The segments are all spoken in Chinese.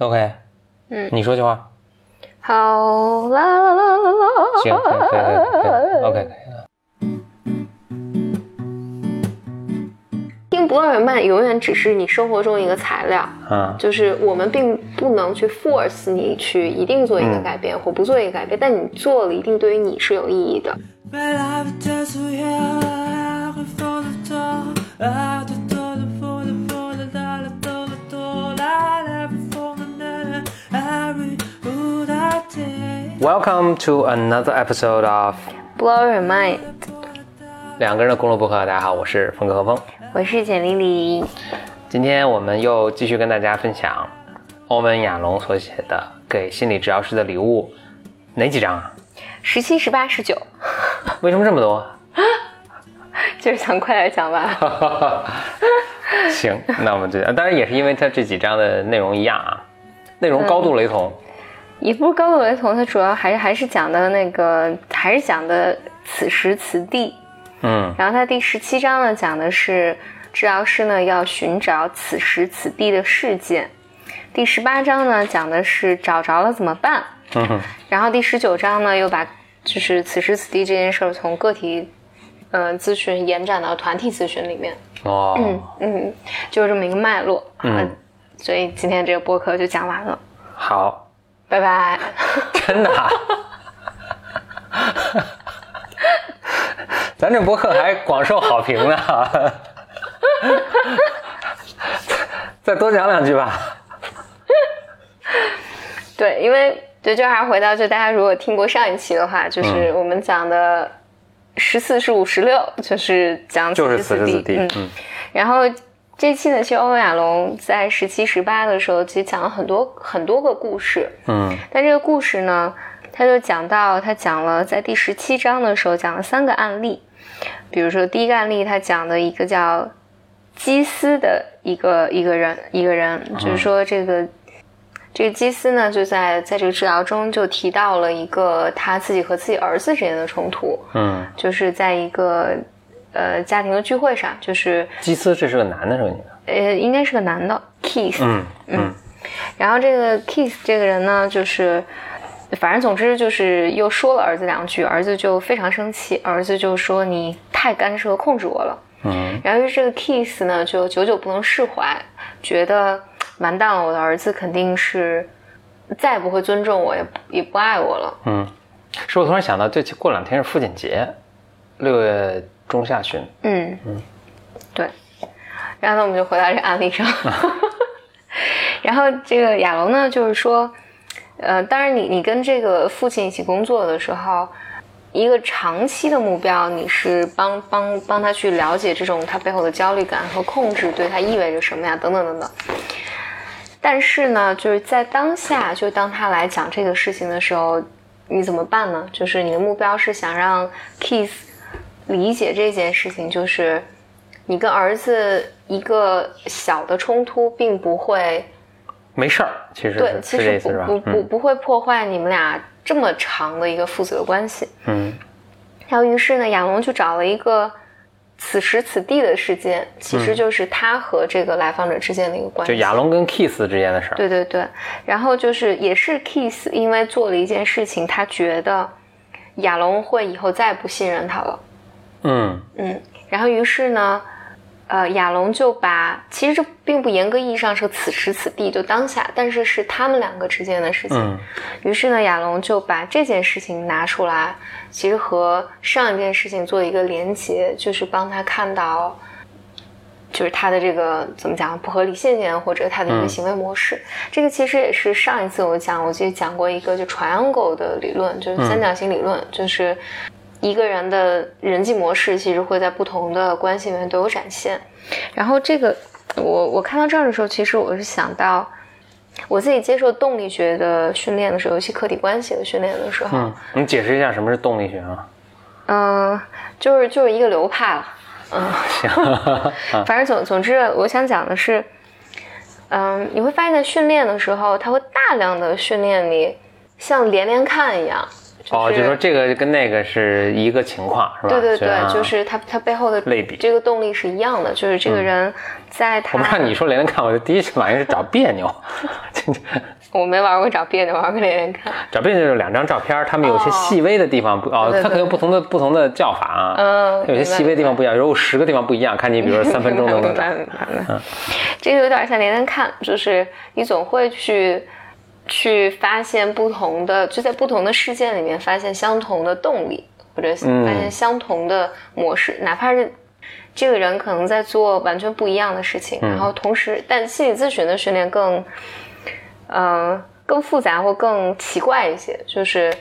OK，嗯你说句话。好啦啦啦啦啦，行，可以可以可以，OK 可以了。听不二人慢永远只是你生活中一个材料，嗯就是我们并不能去 force 你去一定做一个改变、或不做一个改变，但你做了一定对于你是有意义的。Welcome to another episode of Blow your mind，两个人的公路博客。大家好，我是峰哥和峰。我是简丽丽。今天我们又继续跟大家分享欧文亚龙所写的《给心理治疗师的礼物》，哪几章啊？十七、十八、十九，为什么这么多？就是想快点讲完。行，那我们就当然也是因为它这几章的内容一样啊，内容高度雷同。也不是高度雷同，它主要还是还是讲的那个，还是讲的此时此地。嗯然后它第十七章呢，讲的是治疗师呢要寻找此时此地的事件。第十八章呢，讲的是找着了怎么办。嗯哼然后第十九章呢，又把就是此时此地这件事儿从个体，呃，咨询延展到团体咨询里面。哦，嗯嗯，就是这么一个脉络。嗯啊，所以今天这个播客就讲完了，好，拜拜。真的、啊。咱这播客还广受好评呢，再多讲两句吧。对，因为对，就还是回到，就大家如果听过上一期的话，嗯就是我们讲的十四、十五、十六，就是讲就是此时此时此地，嗯，嗯然后这期呢，其实欧文亚龙在十七、十八的时候，其实讲了很多很多个故事。嗯但这个故事呢，他就讲到他讲了在第十七章的时候讲了三个案例，比如说第一个案例，他讲的一个叫基斯的一个一个人一个人，就是说这个。这个基斯呢，就在在这个治疗中就提到了一个他自己和自己儿子之间的冲突，嗯，就是在一个呃家庭的聚会上，就是基斯这是个男的，是个女的？呃应该是个男的 Keith，、嗯嗯然后这个 Keith 这个人呢，就是反正总之就是又说了儿子两句，儿子就非常生气，儿子就说你太干涉控制我了。嗯然后这个 Keith 呢，就久久不能释怀，觉得完蛋了，我的儿子肯定是再也不会尊重我，也也不爱我了。嗯，是我突然想到，这期过两天是父亲节，六月中下旬。嗯嗯对。然后呢，我们就回到这个案例上。然后这个亚龙呢，就是说，呃，当然你你跟这个父亲一起工作的时候，一个长期的目标，你是帮帮帮他去了解这种他背后的焦虑感和控制对他意味着什么呀，等等等等。但是呢，就是在当下，就当他来讲这个事情的时候，你怎么办呢？就是你的目标是想让 Keith 理解这件事情，就是你跟儿子一个小的冲突，并不会没事儿，其实对，其实不？不不不会破坏你们俩这么长的一个父子的关系。嗯然后于是呢，亚龙就找了一个此时此地的事件，其实就是他和这个来访者之间的一个关系，就。亚龙跟 Kiss 之间的事儿。对对对，然后就是也是 Kiss 因为做了一件事情，他觉得亚龙会以后再也不信任他了。嗯嗯，然后于是呢，呃，亚龙就把其实这并不严格意义上是此时此地就当下，但是是他们两个之间的事情。嗯于是呢，亚龙就把这件事情拿出来，其实和上一件事情做一个连接，就是帮他看到，就是他的这个怎么讲不合理信念或者他的一个嗯行为模式。这个其实也是上一次我讲，我记得讲过一个就 triangle 的理论，就是三角形理论，就是一个人的人际模式其实会在不同的关系里面都有展现。然后这个我我看到这儿的时候，其实我是想到。我自己接受动力学的训练的时候，尤其客体关系的训练的时候，嗯，你解释一下什么是动力学啊？嗯、就是就是一个流派了，嗯，行，反正总总之，我想讲的是，嗯，你会发现在训练的时候，它会大量的训练你像连连看一样，哦，就说这个跟那个是一个情况，是吧？对对对，啊就是他他背后的类比。这个动力是一样的，就是这个人在他我不知道你说连连看，我就第一反应是找别扭 我没玩过找别扭，玩过连连看。找别扭就是两张照片，他们有些细微的地方不哦对对，对它可能有不同的不同的叫法啊，嗯它有些细微的地方不一样，如果十个地方不一样，看你比如说三分钟 能不能找明白明白。明白。这个有点像连连看，就是你总会去去发现不同的，就在不同的事件里面发现相同的动力，或者嗯发现相同的模式，哪怕是。这个人可能在做完全不一样的事情，然后同时，但心理咨询的训练更，呃，更复杂或更奇怪一些，就是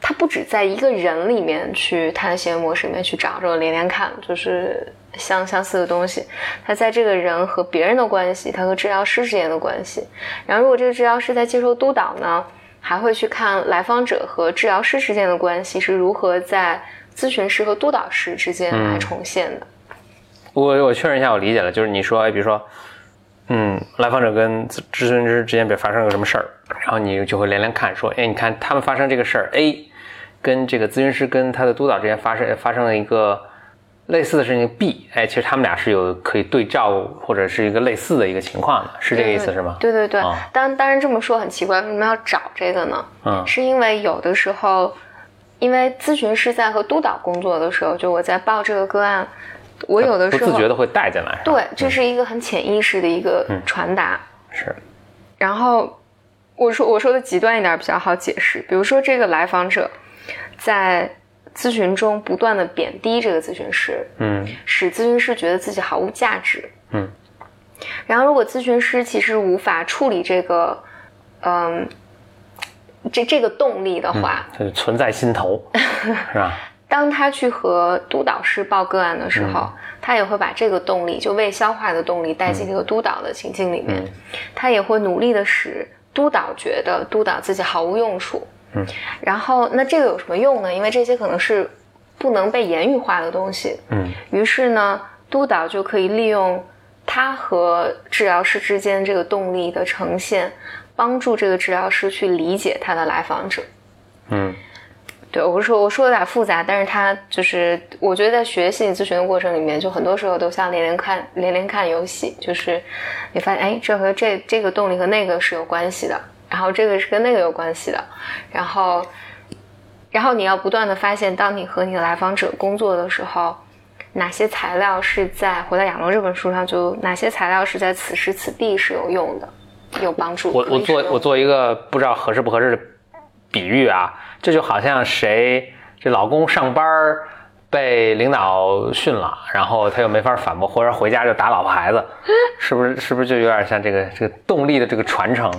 它不止在一个人里面去探险模式里面去找这个连连看，就是相相似的东西。他在这个人和别人的关系，他和治疗师之间的关系。然后，如果这个治疗师在接受督导呢，还会去看来访者和治疗师之间的关系是如何在咨询师和督导师之间来重现的。我我确认一下，我理解了，就是你说，哎，比如说，嗯，来访者跟咨咨询师之间比如发生了什么事儿，然后你就会连连看，说，哎，你看他们发生这个事儿，A 跟这个咨询师跟他的督导之间发生发生了一个类似的事情，B，哎，其实他们俩是有可以对照或者是一个类似的一个情况的，是这个意思是吗？对对对，哦当当然这么说很奇怪，为什么要找这个呢？嗯是因为有的时候，因为咨询师在和督导工作的时候，就我在报这个个案，我有的时候不自觉的会带进来，对，这是一个很潜意识的一个传达。是，然后我说我说的极端一点比较好解释，比如说这个来访者在咨询中不断的贬低这个咨询师，嗯使咨询师觉得自己毫无价值。嗯，然后如果咨询师其实无法处理这个，嗯，这这个动力的话，存在心头，是吧？当他去和督导师报个案的时候，嗯他也会把这个动力，就未消化的动力带进这个督导的情境里面，嗯他也会努力的使督导觉得督导自己毫无用处。嗯，然后那这个有什么用呢？因为这些可能是不能被言语化的东西。嗯于是呢，督导就可以利用他和治疗师之间这个动力的呈现，帮助这个治疗师去理解他的来访者。嗯对，我说我说有点复杂，但是他就是我觉得在学心理咨询的过程里面，就很多时候都像连连看连连看游戏，就是你发现哎，这和这这个动力和那个是有关系的，然后这个是跟那个有关系的，然后然后你要不断的发现，当你和你的来访者工作的时候，哪些材料是在《回到亚龙》这本书上就哪些材料是在此时此地是有用的，有帮助。我我做我做一个不知道合适不合适的比喻啊，这就好像谁这老公上班儿被领导训了，然后他又没法反驳，或者回家就打老婆孩子，是不是？是不是就有点像这个这个动力的这个传承？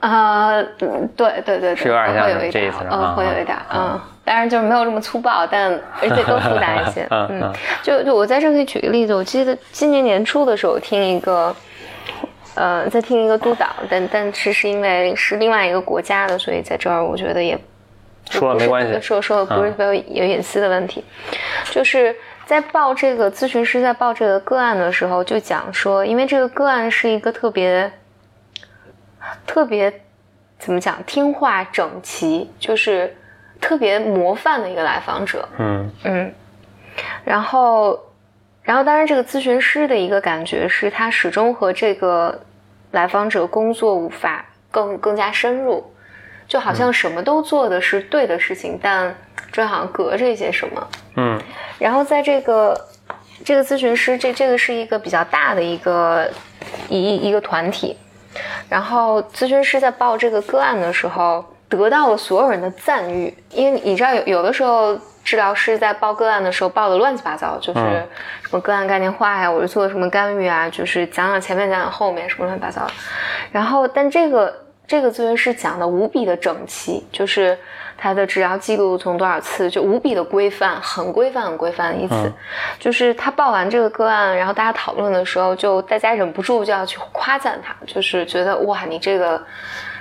啊、嗯对对对对，是有点像会有一点这意思嗯，会有一点，嗯，当然就是没有这么粗暴，但而且更复杂一些，嗯就就我在这可以举个例子，我记得今年年初的时候，听一个，呃，在听一个督导，但但是是因为是另外一个国家的，所以在这儿我觉得也说了没关系嗯说说不是特别有隐私的问题，就是在报这个咨询师在报这个个案的时候，就讲说，因为这个个案是一个特别特别怎么讲听话整齐，就是特别模范的一个来访者，嗯。嗯，然后，然后当然这个咨询师的一个感觉是他始终和这个来访者工作无法更更加深入，就好像什么都做的是对的事情，但这好像隔着一些什么。嗯。然后在这个这个咨询师，这这个是一个比较大的一个一一一个团体，然后咨询师在报这个个案的时候，得到了所有人的赞誉，因为你知道有有的时候。治疗师在报个案的时候报的乱七八糟，就是嗯什么个案概念化呀，我是做了什么干预啊，就是讲讲前面讲讲后面什么乱七八糟的。然后，但这个这个咨询师讲的无比的整齐，就是他的治疗记录从多少次就无比的规范，很规范很规范的一次。嗯就是他报完这个个案，然后大家讨论的时候，就大家忍不住就要去夸赞他，就是觉得哇，你这个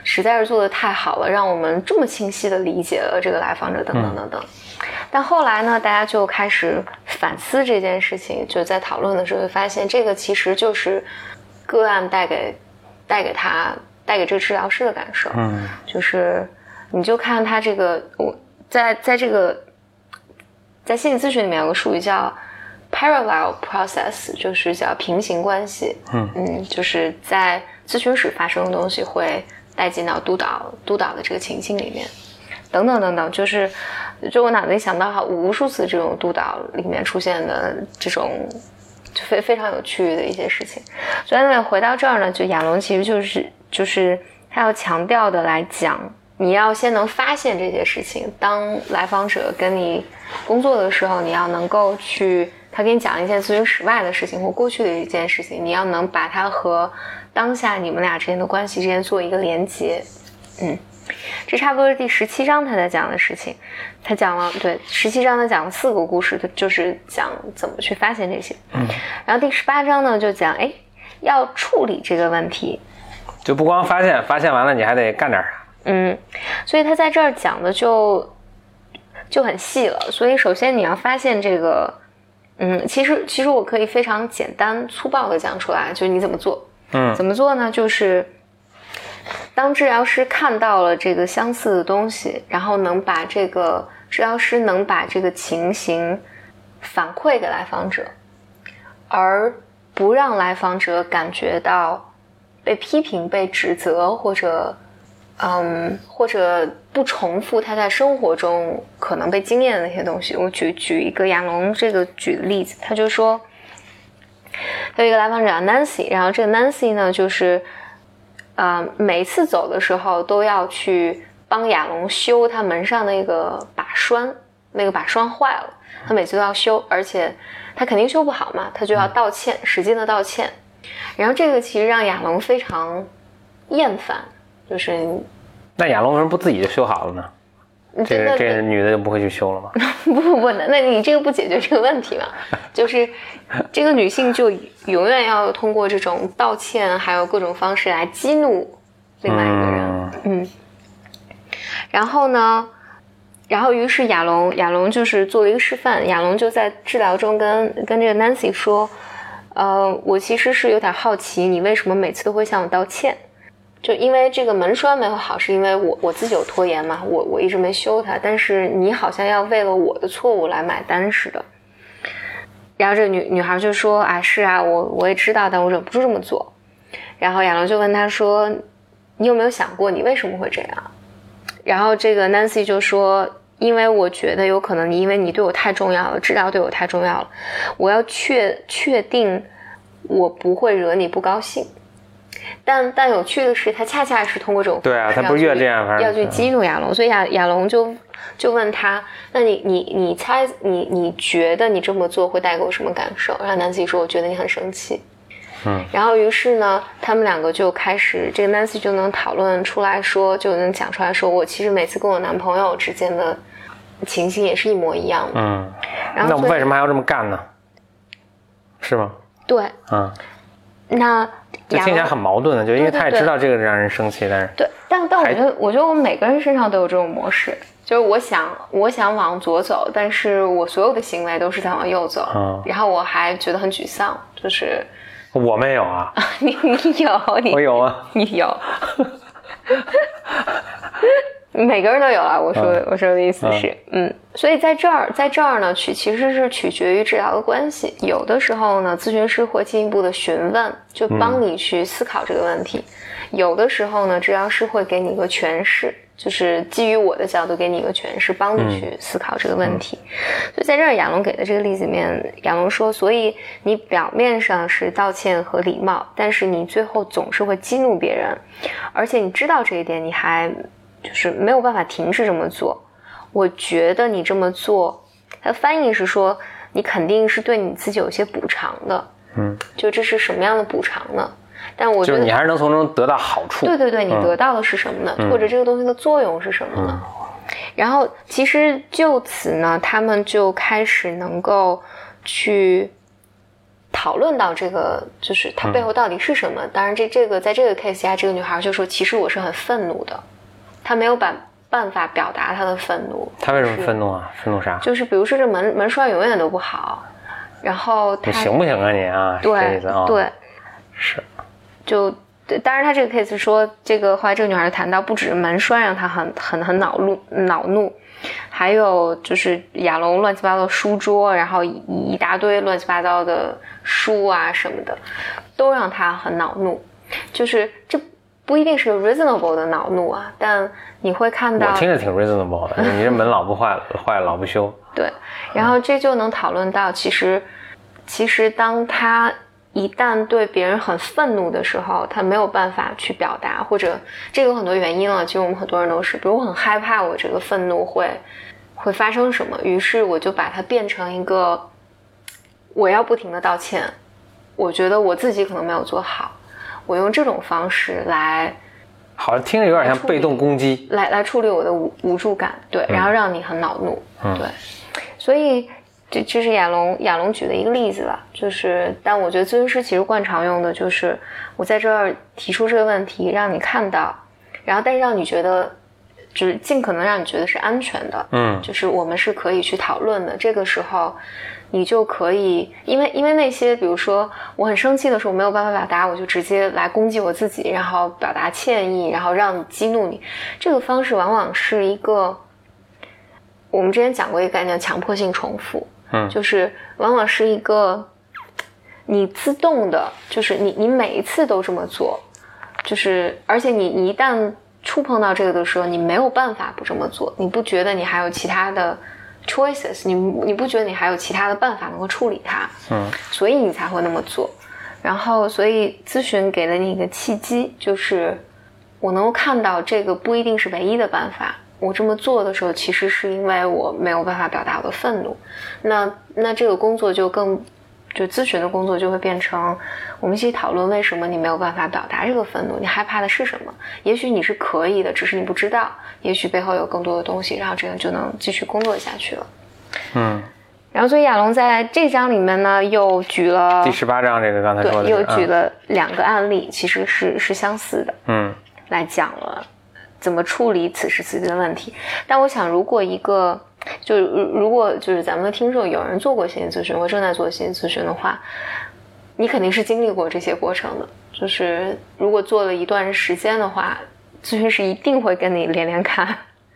实在是做的太好了，让我们这么清晰的理解了这个来访者等等等等。但后来呢，大家就开始反思这件事情，就在讨论的时候就发现，这个其实就是个案带给带给他带给这个治疗师的感受。嗯就是你就看他这个我在在这个在心理咨询里面有个术语叫 parallel process，就是叫平行关系。嗯嗯，就是在咨询室发生的东西会带进到督导督导的这个情境里面，等等等等，就是就我脑子里想到无数次这种督导里面出现的这种就非非常有趣的一些事情。所以呢，回到这儿呢，就亚龙其实就是就是他要强调的来讲，你要先能发现这些事情。当来访者跟你工作的时候，你要能够去他给你讲一件咨询室外的事情或过去的一件事情，你要能把它和当下你们俩之间的关系之间做一个连接。嗯，这差不多是第十七章他在讲的事情。他讲了对十七章他讲了四个故事，他就是讲怎么去发现这些。嗯，然后第十八章呢就讲哎要处理这个问题。就不光发现，发现完了你还得干点啥。嗯，所以他在这儿讲的就就很细了。所以首先你要发现这个，嗯，其实其实我可以非常简单粗暴的讲出来，就是你怎么做。嗯怎么做呢？就是当治疗师看到了这个相似的东西，然后能把这个治疗师能把这个情形反馈给来访者，而不让来访者感觉到被批评、被指责，或者嗯，或者不重复他在生活中可能被经验的那些东西。我举举一个亚龙这个举的例子，他就说。有一个来访者叫 Nancy，然后这个 Nancy 呢，就是，呃，每次走的时候都要去帮亚龙修他门上那个把栓，那个把栓坏了，他每次都要修，而且他肯定修不好嘛，他就要道歉，使劲的道歉。然后这个其实让亚龙非常厌烦，就是那亚龙为什么不自己就修好了呢？这个这个女的就不会去修了吗？不不不，那那你这个不解决这个问题嘛？就是这个女性就永远要通过这种道歉，还有各种方式来激怒另外一个人。嗯嗯，然后呢，然后于是亚龙亚龙就是做了一个示范，亚龙就在治疗中跟跟这个 Nancy 说，呃，我其实是有点好奇，你为什么每次都会向我道歉？就因为这个门栓没有好，是因为我我自己有拖延嘛，我我一直没修它，但是你好像要为了我的错误来买单似的。然后这个女女孩就说：“啊，是啊，我我也知道，但我忍不住这么做。”然后亚龙就问她说：“你有没有想过你为什么会这样？”然后这个 Nancy 就说：“因为我觉得有可能你因为你对我太重要了，治疗对我太重要了，我要确确定我不会惹你不高兴。”但但有趣的是，他恰恰是通过这种对啊他不是越这样要去激怒亚龙，所以亚亚龙就就问他：“那你你你猜你你觉得你这么做会带给我什么感受？”然后南希说：“我觉得你很生气。”嗯，然后于是呢，他们两个就开始，这个 Nancy 就能讨论出来说，就能讲出来说，我其实每次跟我男朋友之间的情形也是一模一样的。嗯，然后那我们为什么还要这么干呢？是吗？对，嗯，那亚这听起来很矛盾的，就因为他也知道这个让人生气，但是对，但但我觉得，我觉得我们每个人身上都有这种模式，就是我想我想往左走，但是我所有的行为都是在往右走，嗯然后我还觉得很沮丧，就是我没有啊，你你有你我有啊，你有，每个人都有啊。我说的、我说的意思是，嗯，所以在这儿，在这儿呢，取其实是取决于治疗的关系。有的时候呢，咨询师会进一步的询问，就帮你去思考这个问题；有的时候呢，治疗师会给你一个诠释。就是基于我的角度给你一个诠释，帮你去思考这个问题。所以在这儿，亚龙给的这个例子里面，亚龙说，所以你表面上是道歉和礼貌，但是你最后总是会激怒别人，而且你知道这一点，你还就是没有办法停止这么做。我觉得你这么做，它的翻译是说，你肯定是对你自己有些补偿的。嗯，就这是什么样的补偿呢？但我觉得就是你还是能从中得到好处。对对对，你嗯得到的是什么呢？或者这个东西的作用是什么呢？然后其实就此呢，他们就开始能够去讨论到这个，就是它背后到底是什么。当然这，这个在这个 case 下，这个女孩就说，其实我是很愤怒的，她没有把办法表达他的愤怒。他为什么愤怒啊？愤怒啥？就是比如说这门门栓永远都不好，然后他你行不行啊你啊？是这意对思啊？对，是，就对，当然他这个 case 说，这个后来这个女孩谈到，不止是门栓让她很很很恼怒恼怒，还有就是亚龙乱七八糟的书桌，然后一一大堆乱七八糟的书啊什么的，都让她很恼怒。就是这不一定是 reasonable 的恼怒啊，但你会看到我听着挺 reasonable 的，你这门老不坏，坏了老不修。对，然后这就能讨论到，其实其实当他一旦对别人很愤怒的时候，他没有办法去表达，或者这个有很多原因了。其实我们很多人都是，比如我很害怕我这个愤怒会会发生什么，于是我就把它变成一个我要不停的道歉，我觉得我自己可能没有做好，我用这种方式来好像听着有点像被动攻击。来来处理我的无无助感，对，然后让你很恼怒，嗯。对，所以这这是亚龙亚龙举的一个例子了，就是，但我觉得咨询师其实惯常用的就是我在这儿提出这个问题，让你看到，然后但是让你觉得，就是尽可能让你觉得是安全的，嗯就是我们是可以去讨论的。这个时候，你就可以，因为因为那些，比如说我很生气的时候，我没有办法表达，我就直接来攻击我自己，然后表达歉意，然后让你激怒你。这个方式往往是一个，我们之前讲过一个概念，强迫性重复，嗯就是往往是一个你自动的，就是你你每一次都这么做，就是而且你你一旦触碰到这个的时候，你没有办法不这么做，你不觉得你还有其他的 choices，你你不觉得你还有其他的办法能够处理它，嗯所以你才会那么做。然后，所以咨询给了你一个契机，就是我能够看到这个不一定是唯一的办法。我这么做的时候，其实是因为我没有办法表达我的愤怒。那那这个工作就更，就咨询的工作就会变成，我们一起讨论为什么你没有办法表达这个愤怒，你害怕的是什么？也许你是可以的，只是你不知道。也许背后有更多的东西，然后这样就能继续工作下去了。嗯，然后，所以亚龙在这章里面呢，又举了第十八章这个刚才说又举嗯了两个案例，其实是是相似的。嗯来讲了怎么处理此时此地的问题。但我想，如果一个就如如果就是咱们的听众有人做过心理咨询或正在做心理咨询的话，你肯定是经历过这些过程的。就是如果做了一段时间的话，咨询师一定会跟你连连看，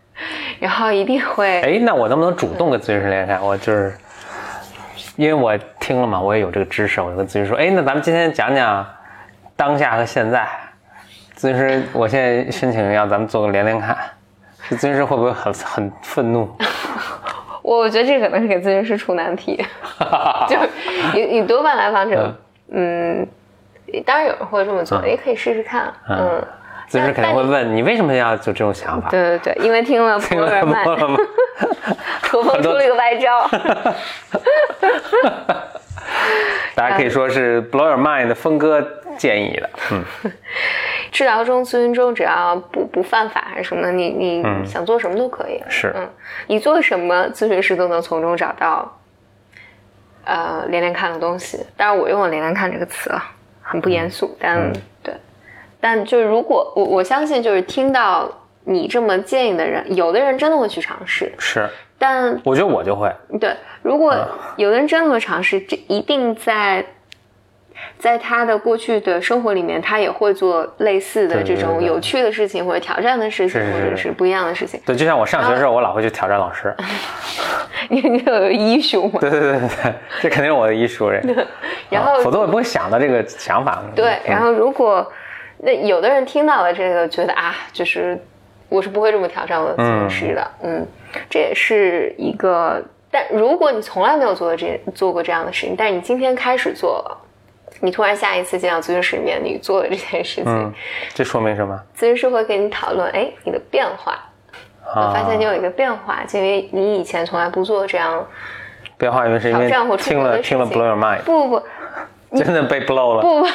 然后一定会哎，那我能不能主动跟咨询师连连看？我就是因为我听了嘛，我也有这个知识，我就跟咨询师说，哎，那咱们今天讲讲当下和现在。咨询师，我现在申请要咱们做个连连看，这咨询师会不会很很愤怒？我 我觉得这可能是给咨询师出难题，就你你多半来访者，嗯，当然有人会这么做，嗯也可以试试看，嗯，咨询师肯定会问你为什么要有这种想法？对对对，因为听了 普罗尔曼，楚风出了一个歪招，大家可以说是 Blow Your Mind 的峰哥建议的。嗯，治疗中、咨询中，只要不不犯法还是什么的，你你想做什么都可以。是嗯，你做什么，咨询师都能从中找到，呃，连连看的东西。当然，我用了“连连看”这个词啊，很不严肃，但、对，但就是如果我我相信，就是听到你这么建议的人，有的人真的会去尝试，是，但我觉得我就会。对，如果有的人真的会尝试，这一定在在他的过去的生活里面，他也会做类似的这种有趣的事情，或者挑战的事情，或者是不一样的事情。对，就像我上学的时候，我老会去挑战老师。你你有医术吗？对对对对对，这肯定是我的艺术人。然后啊否则我不会想到这个想法。对，嗯然后如果那有的人听到了这个，觉得啊，就是我是不会这么挑战我的咨询师的，嗯这也是一个。但如果你从来没有做过这做过这样的事情，但是你今天开始做了，你突然下一次见到咨询师里面你做了这件事情，嗯，这说明什么？咨询师会跟你讨论，哎，你的变化。我啊，发现你有一个变化，就因为你以前从来不做这样，变化，因为是因为挑战或出听了听了 Blow Your Mind，不不不，真的被 blow 了。不不，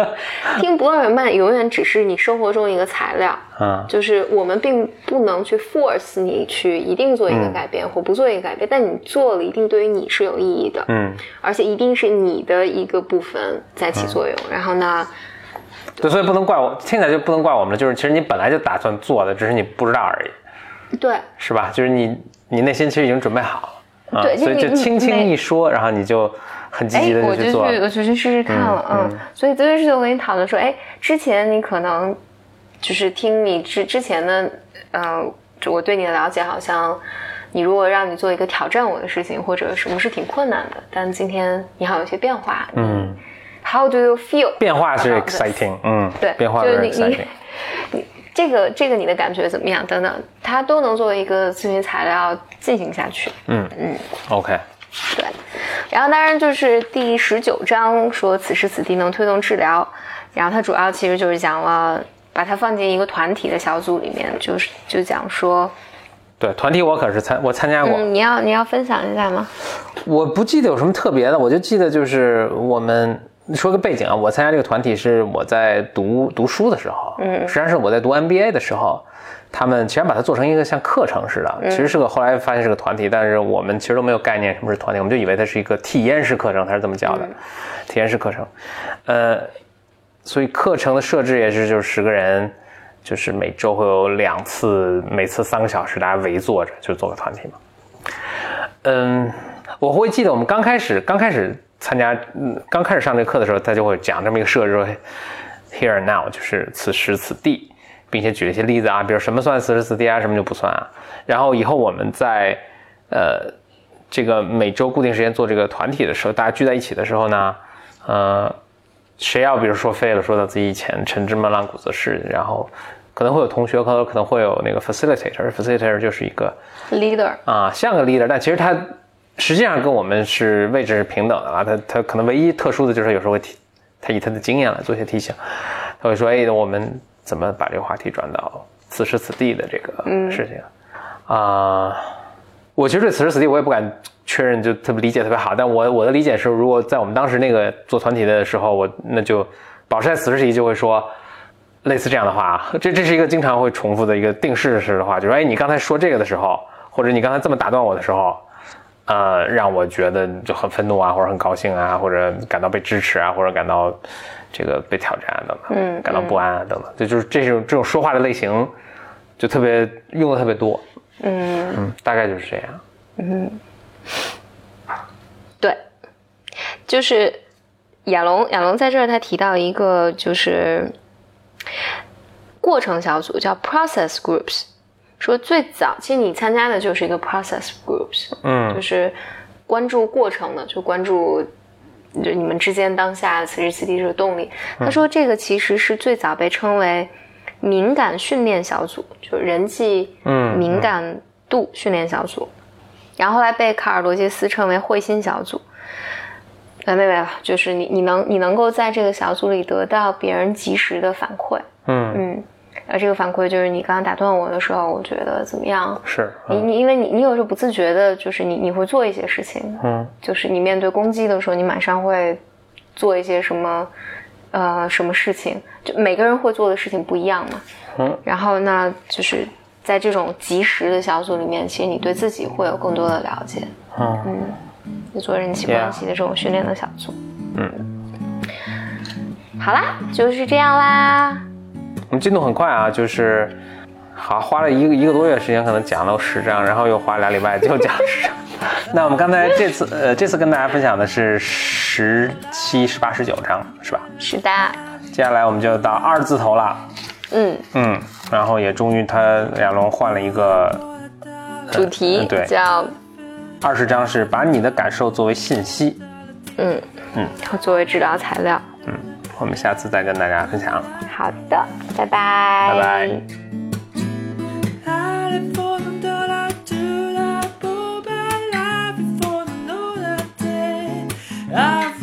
听博尔曼永远只是你生活中一个材料，嗯，就是我们并不能去 force 你去一定做一个改变、或不做一个改变，但你做了一定对于你是有意义的，嗯，而且一定是你的一个部分在起作用。然后呢，对，所以不能怪我，听起来就不能怪我们了，就是其实你本来就打算做的，只是你不知道而已，对是吧？就是你你内心其实已经准备好了。啊对就所以就你轻轻一说，然后你就很积哎极，的我就去，做。我就去试试看了，嗯。嗯所以这件事情我跟你讨论说，哎，之前你可能就是听你之之前的，呃，就我对你的了解，好像你如果让你做一个挑战我的事情，或者什么是挺困难的，但今天你好像有些变化，嗯，，How do you feel？变化是 this？exciting，嗯，对，变化就是 exciting 你。你这个这个你的感觉怎么样？等等，它都能作为一个咨询材料进行下去。嗯嗯，OK，对，然后当然就是第十九章说此时此地能推动治疗，然后它主要其实就是讲了把它放进一个团体的小组里面，就是就讲说，对，团体我可是参我参加过，嗯，你要你要分享一下吗？我不记得有什么特别的，我就记得就是我们说个背景啊，我参加这个团体是我在读读书的时候，嗯，实际上是我在读 MBA 的时候，他们其实把它做成一个像课程似的，其实是个后来发现是个团体，但是我们其实都没有概念什么是团体，我们就以为它是一个体验式课程，它是这么教的，体验式课程，呃，所以课程的设置也是就是十个人。就是每周会有两次，每次三个小时，大家围坐着就做个团体嘛。嗯，我会记得我们刚开始刚开始参加，嗯，刚开始上这个课的时候，他就会讲这么一个设置说，here and now，就是此时此地，并且举了一些例子啊，比如什么算此时此地啊，什么就不算啊。然后以后我们在呃这个每周固定时间做这个团体的时候，大家聚在一起的时候呢，呃，谁要比如说废了，说到自己以前陈芝麻烂谷子事，然后可能会有同学，可能可能会有那个 facilitator，facilitator 就是一个 leader，啊，像个 leader，但其实他实际上跟我们是位置是平等的啊。他他可能唯一特殊的就是有时候会提，他以他的经验来做一些提醒，他会说，哎，我们怎么把这个话题转到此时此地的这个事情啊、我其实对此时此地我也不敢确认，就特别理解特别好，但我我的理解是，如果在我们当时那个做团体的时候，我那就保持在此时此地就会说。类似这样的话，这这是一个经常会重复的一个定式式的话，就是哎，你刚才说这个的时候，或者你刚才这么打断我的时候，呃，让我觉得就很愤怒啊，或者很高兴啊，或者感到被支持啊，或者感到这个被挑战啊等等，嗯感到不安啊等等，这就是这种这种说话的类型，就特别用的特别多，嗯，嗯，大概就是这样。嗯。对，就是亚龙，亚龙在这儿他提到一个就是过程小组叫 process groups，说最早其实你参加的就是一个 process groups，嗯就是关注过程的，就关注就你们之间当下此时此地这个动力。他说这个其实是最早被称为敏感训练小组，就是人际嗯敏感度训练小组。然后后来被卡尔罗杰斯称为会心小组。呃，没有没有，就是你你能你能够在这个小组里得到别人及时的反馈，嗯，嗯，而这个反馈就是你刚刚打断我的时候，我觉得怎么样？是，你嗯你因为你你有时候不自觉的，就是你你会做一些事情，嗯就是你面对攻击的时候，你马上会做一些什么呃什么事情，就每个人会做的事情不一样嘛。嗯，然后那，就是在这种及时的小组里面，其实你对自己会有更多的了解。嗯就做人际关系的这种训练的小组。嗯，好啦，就是这样啦。我们进度很快啊，就是好花了一个一个多月时间，可能讲了十章，然后又花俩礼拜就讲十章。那我们刚才这次呃这次跟大家分享的是十七、十八、十九章，是吧？是的，接下来我们就到二字头了，嗯，嗯，然后也终于他亚龙换了一个主题嗯对叫二十章是把你的感受作为信息，嗯嗯，作为治疗材料。我们下次再跟大家分享。好的拜拜。拜拜。Ah!